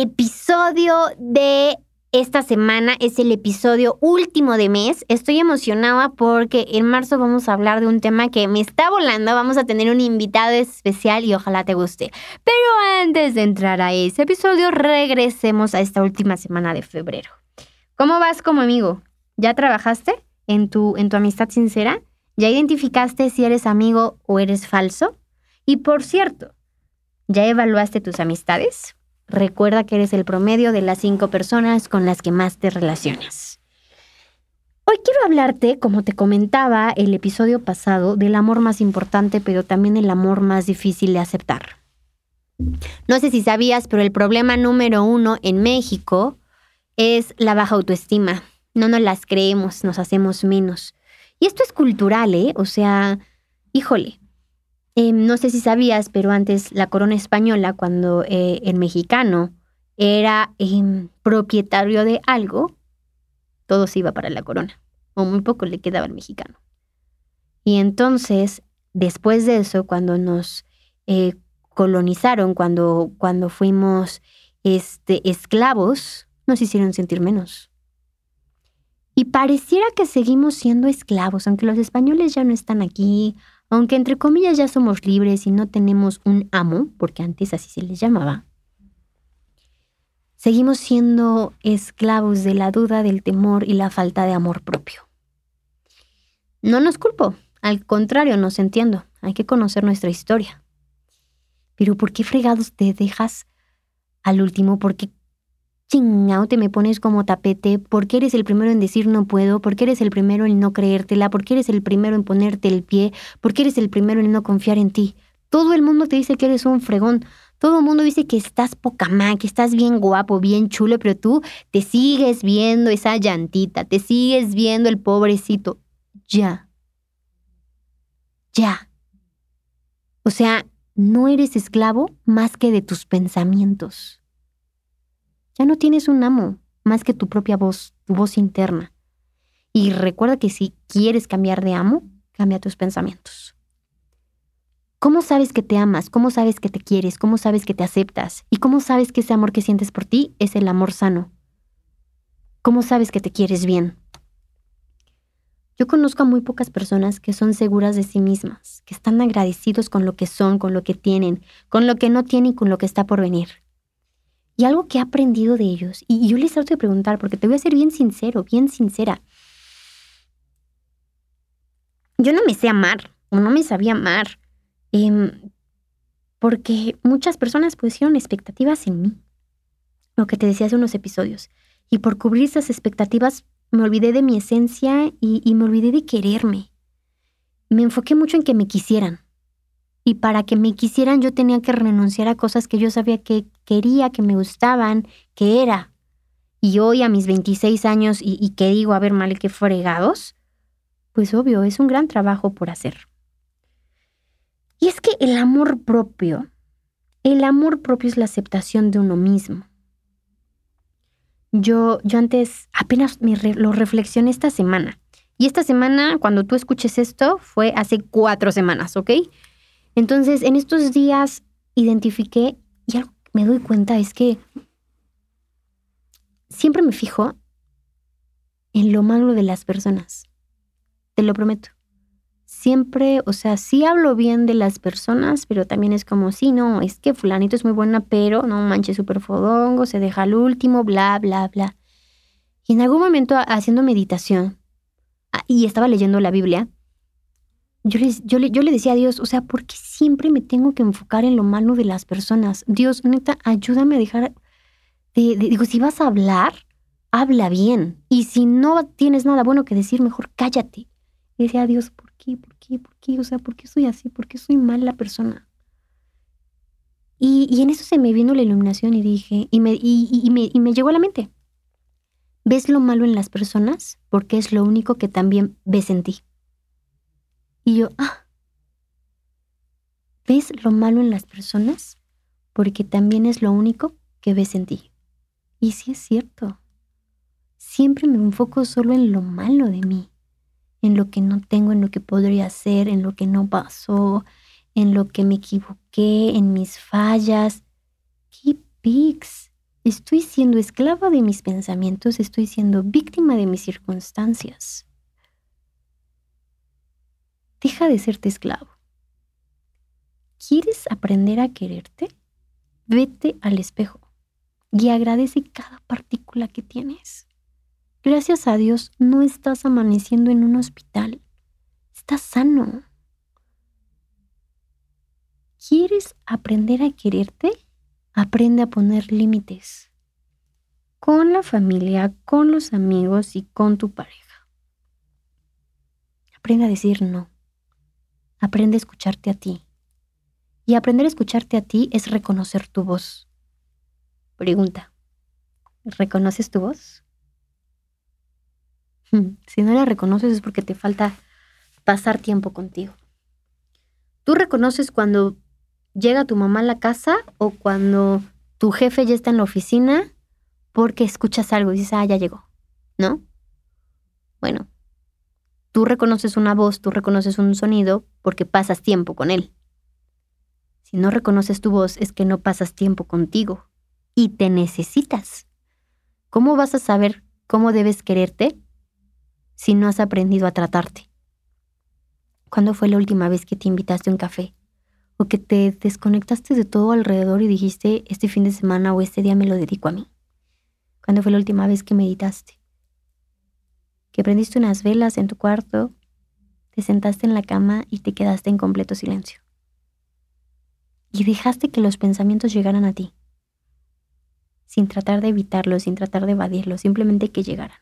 episodio de esta semana es el episodio último de mes. Estoy emocionada porque en marzo vamos a hablar de un tema que me está volando. Vamos a tener un invitado especial y ojalá te guste. Pero antes de entrar a ese episodio, regresemos a esta última semana de febrero. ¿Cómo vas como amigo? ¿Ya trabajaste en tu, en tu amistad sincera? ¿Ya identificaste si eres amigo o eres falso? Y por cierto, ¿ya evaluaste tus amistades? Recuerda que eres el promedio de las cinco personas con las que más te relacionas. Hoy quiero hablarte, como te comentaba el episodio pasado, del amor más importante, pero también el amor más difícil de aceptar. No sé si sabías, pero el problema número uno en México es la baja autoestima. No nos las creemos, nos hacemos menos. Y esto es cultural, ¿eh? O sea, híjole, Em, no sé si sabías, pero antes la corona española, cuando eh, el mexicano era em, propietario de algo, todo se iba para la corona, o muy poco le quedaba al mexicano. Y entonces, después de eso, cuando nos eh, colonizaron, cuando, cuando fuimos este, esclavos, nos hicieron sentir menos. Y pareciera que seguimos siendo esclavos, aunque los españoles ya no están aquí, aunque entre comillas ya somos libres y no tenemos un amo, porque antes así se les llamaba, seguimos siendo esclavos de la duda, del temor y la falta de amor propio. No nos culpo, al contrario, nos entiendo, hay que conocer nuestra historia. Pero ¿por qué fregados te dejas al último? ¿Por qué chingao te me pones como tapete, porque eres el primero en decir no puedo, porque eres el primero en no creértela, porque eres el primero en ponerte el pie, porque eres el primero en no confiar en ti. Todo el mundo te dice que eres un fregón. Todo el mundo dice que estás poca más, que estás bien guapo, bien chulo, pero tú te sigues viendo esa llantita, te sigues viendo el pobrecito. Ya. Ya. O sea, no eres esclavo más que de tus pensamientos. Ya no tienes un amo más que tu propia voz, tu voz interna. Y recuerda que si quieres cambiar de amo, cambia tus pensamientos. ¿Cómo sabes que te amas? ¿Cómo sabes que te quieres? ¿Cómo sabes que te aceptas? ¿Y cómo sabes que ese amor que sientes por ti es el amor sano? ¿Cómo sabes que te quieres bien? Yo conozco a muy pocas personas que son seguras de sí mismas, que están agradecidos con lo que son, con lo que tienen, con lo que no tienen y con lo que está por venir. Y algo que he aprendido de ellos, y yo les trato de preguntar, porque te voy a ser bien sincero, bien sincera. Yo no me sé amar, o no me sabía amar, em, porque muchas personas pusieron expectativas en mí, lo que te decía hace unos episodios. Y por cubrir esas expectativas me olvidé de mi esencia y, y me olvidé de quererme. Me enfoqué mucho en que me quisieran y para que me quisieran yo tenía que renunciar a cosas que yo sabía que quería, que me gustaban, que era. Y hoy a mis 26 años y, que digo, a ver, mal, que fregados, pues obvio, es un gran trabajo por hacer. Y es que el amor propio, el amor propio es la aceptación de uno mismo. Yo, yo antes apenas me lo reflexioné esta semana. Y esta semana, cuando tú escuches esto, fue hace cuatro semanas, ¿ok? Entonces, en estos días identifiqué y algo que me doy cuenta es que siempre me fijo en lo malo de las personas. Te lo prometo. Siempre, o sea, sí hablo bien de las personas, pero también es como, sí, no, es que fulanito es muy buena, pero no manches súper fodongo, se deja al último, bla, bla, bla. Y en algún momento haciendo meditación, ah, y estaba leyendo la Biblia, yo, yo, le, yo le decía a Dios, o sea, ¿por qué siempre me tengo que enfocar en lo malo de las personas? Dios, neta, ayúdame a dejar de, digo, si vas a hablar, habla bien. Y si no tienes nada bueno que decir, mejor cállate. Y decía, Dios, ¿por qué? ¿Por qué? ¿Por qué? O sea, ¿por qué soy así? ¿Por qué soy mala persona? Y, y en eso se me vino la iluminación y dije, y me, y, y, me, y me llegó a la mente. ¿Ves lo malo en las personas? Porque es lo único que también ves en ti. Y yo, ah, ¿ves lo malo en las personas? Porque también es lo único que ves en ti. Y sí es cierto. Siempre me enfoco solo en lo malo de mí, en lo que no tengo, en lo que podría hacer, en lo que no pasó, en lo que me equivoqué, en mis fallas. ¿Qué pics? Estoy siendo esclava de mis pensamientos, estoy siendo víctima de mis circunstancias. Deja de serte esclavo. ¿Quieres aprender a quererte? Vete al espejo y agradece cada partícula que tienes. Gracias a Dios no estás amaneciendo en un hospital. Estás sano. ¿Quieres aprender a quererte? Aprende a poner límites con la familia, con los amigos y con tu pareja. Aprende a decir no. Aprende a escucharte a ti. Y aprender a escucharte a ti es reconocer tu voz. Pregunta. ¿Reconoces tu voz? Si no la reconoces es porque te falta pasar tiempo contigo. ¿Tú reconoces cuando llega tu mamá a la casa o cuando tu jefe ya está en la oficina porque escuchas algo y dices, ah, ya llegó, ¿no? Bueno, tú reconoces una voz, tú reconoces un sonido porque pasas tiempo con él. Si no reconoces tu voz es que no pasas tiempo contigo y te necesitas. ¿Cómo vas a saber cómo debes quererte si no has aprendido a tratarte? ¿Cuándo fue la última vez que te invitaste a un café? o que te desconectaste de todo alrededor y dijiste, este fin de semana o este día me lo dedico a mí? ¿Cuándo fue la última vez que meditaste? Que prendiste unas velas en tu cuarto, te sentaste en la cama y te quedaste en completo silencio. Y dejaste que los pensamientos llegaran a ti, sin tratar de evitarlos, sin tratar de evadirlos, simplemente que llegaran.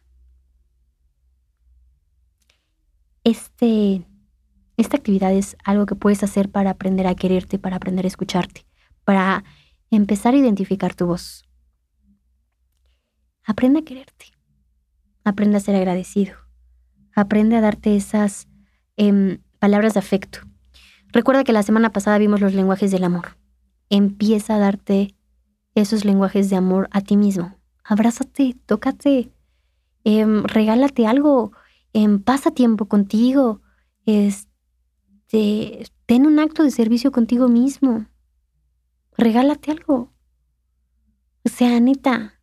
Este esta actividad es algo que puedes hacer para aprender a quererte, para aprender a escucharte, para empezar a identificar tu voz. Aprende a quererte. Aprende a ser agradecido. Aprende a darte esas em, palabras de afecto. Recuerda que la semana pasada vimos los lenguajes del amor. Empieza a darte esos lenguajes de amor a ti mismo. Abrázate, tócate, em, regálate algo, em, pasa tiempo contigo, es, este, ten un acto de servicio contigo mismo. Regálate algo. O sea, neta.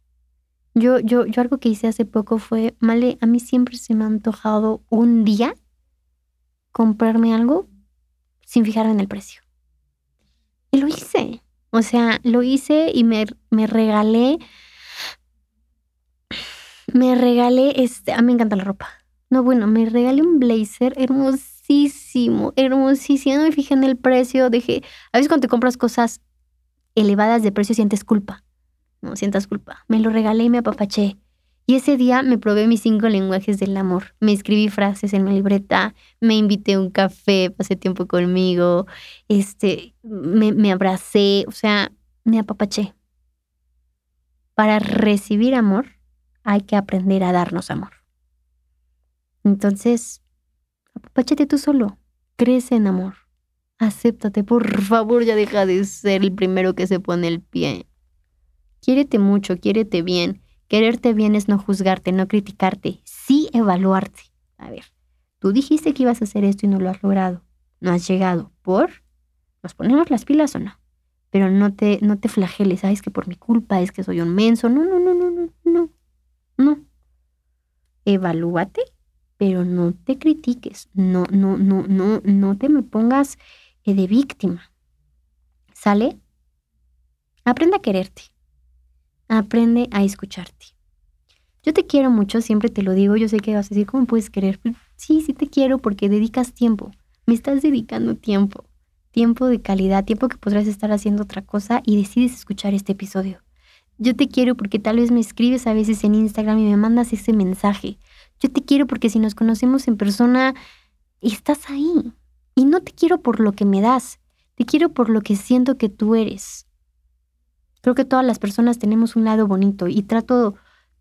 Yo, yo, yo algo que hice hace poco fue, Male, a mí siempre se me ha antojado un día comprarme algo sin fijarme en el precio. Y lo hice. O sea, lo hice y me, me regalé. Me regalé, este, a mí me encanta la ropa. No, bueno, me regalé un blazer hermosísimo, hermosísimo. No me fijé en el precio, dejé. A veces cuando te compras cosas elevadas de precio sientes culpa. No sientas culpa. Me lo regalé y me apapaché. Y ese día me probé mis cinco lenguajes del amor. Me escribí frases en mi libreta, me invité a un café, pasé tiempo conmigo, este, me, me abracé, o sea, me apapaché. Para recibir amor hay que aprender a darnos amor. Entonces, Apapáchate tú solo. Crece en amor. Acéptate, por favor, ya deja de ser el primero que se pone el pie. Quiérete mucho, quiérete bien. Quererte bien es no juzgarte, no criticarte, sí evaluarte. A ver, tú dijiste que ibas a hacer esto y no lo has logrado. No has llegado. ¿Por? ¿Nos ponemos las pilas o no? Pero no te, no te flageles, sabes que por mi culpa es que soy un menso. No, no, no, no, no, no. No. Evalúate pero no te critiques, no, no, no, no, no te me pongas eh, de víctima. ¿Sale? Aprende a quererte. Aprende a escucharte. Yo te quiero mucho, siempre te lo digo, yo sé que vas a decir, ¿cómo puedes querer? Pues, sí, sí te quiero porque dedicas tiempo, me estás dedicando tiempo, tiempo de calidad, tiempo que podrás estar haciendo otra cosa y decides escuchar este episodio. Yo te quiero porque tal vez me escribes a veces en Instagram y me mandas ese mensaje. Yo te quiero porque si nos conocemos en persona, estás ahí. Y no te quiero por lo que me das, te quiero por lo que siento que tú eres. Creo que todas las personas tenemos un lado bonito y trato,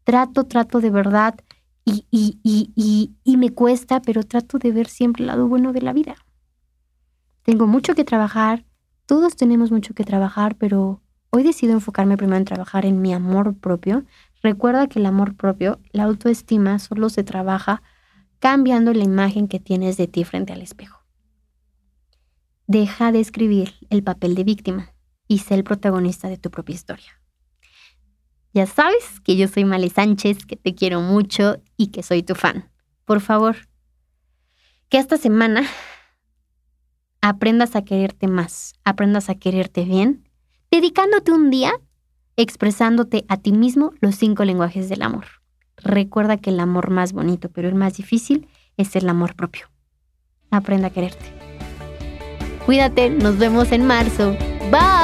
trato, trato de verdad y, y, y, y, me cuesta, pero trato de ver siempre el lado bueno de la vida. Tengo mucho que trabajar, todos tenemos mucho que trabajar, pero hoy decido enfocarme primero en trabajar en mi amor propio, Recuerda que el amor propio, la autoestima, solo se trabaja cambiando la imagen que tienes de ti frente al espejo. Deja de escribir el papel de víctima y sé el protagonista de tu propia historia. Ya sabes que yo soy Male Sánchez, que te quiero mucho y que soy tu fan. Por favor, que esta semana aprendas a quererte más, aprendas a quererte bien, dedicándote un día expresándote a ti mismo los cinco lenguajes del amor. Recuerda que el amor más bonito, pero el más difícil, es el amor propio. Aprenda a quererte. Cuídate, nos vemos en marzo. Bye.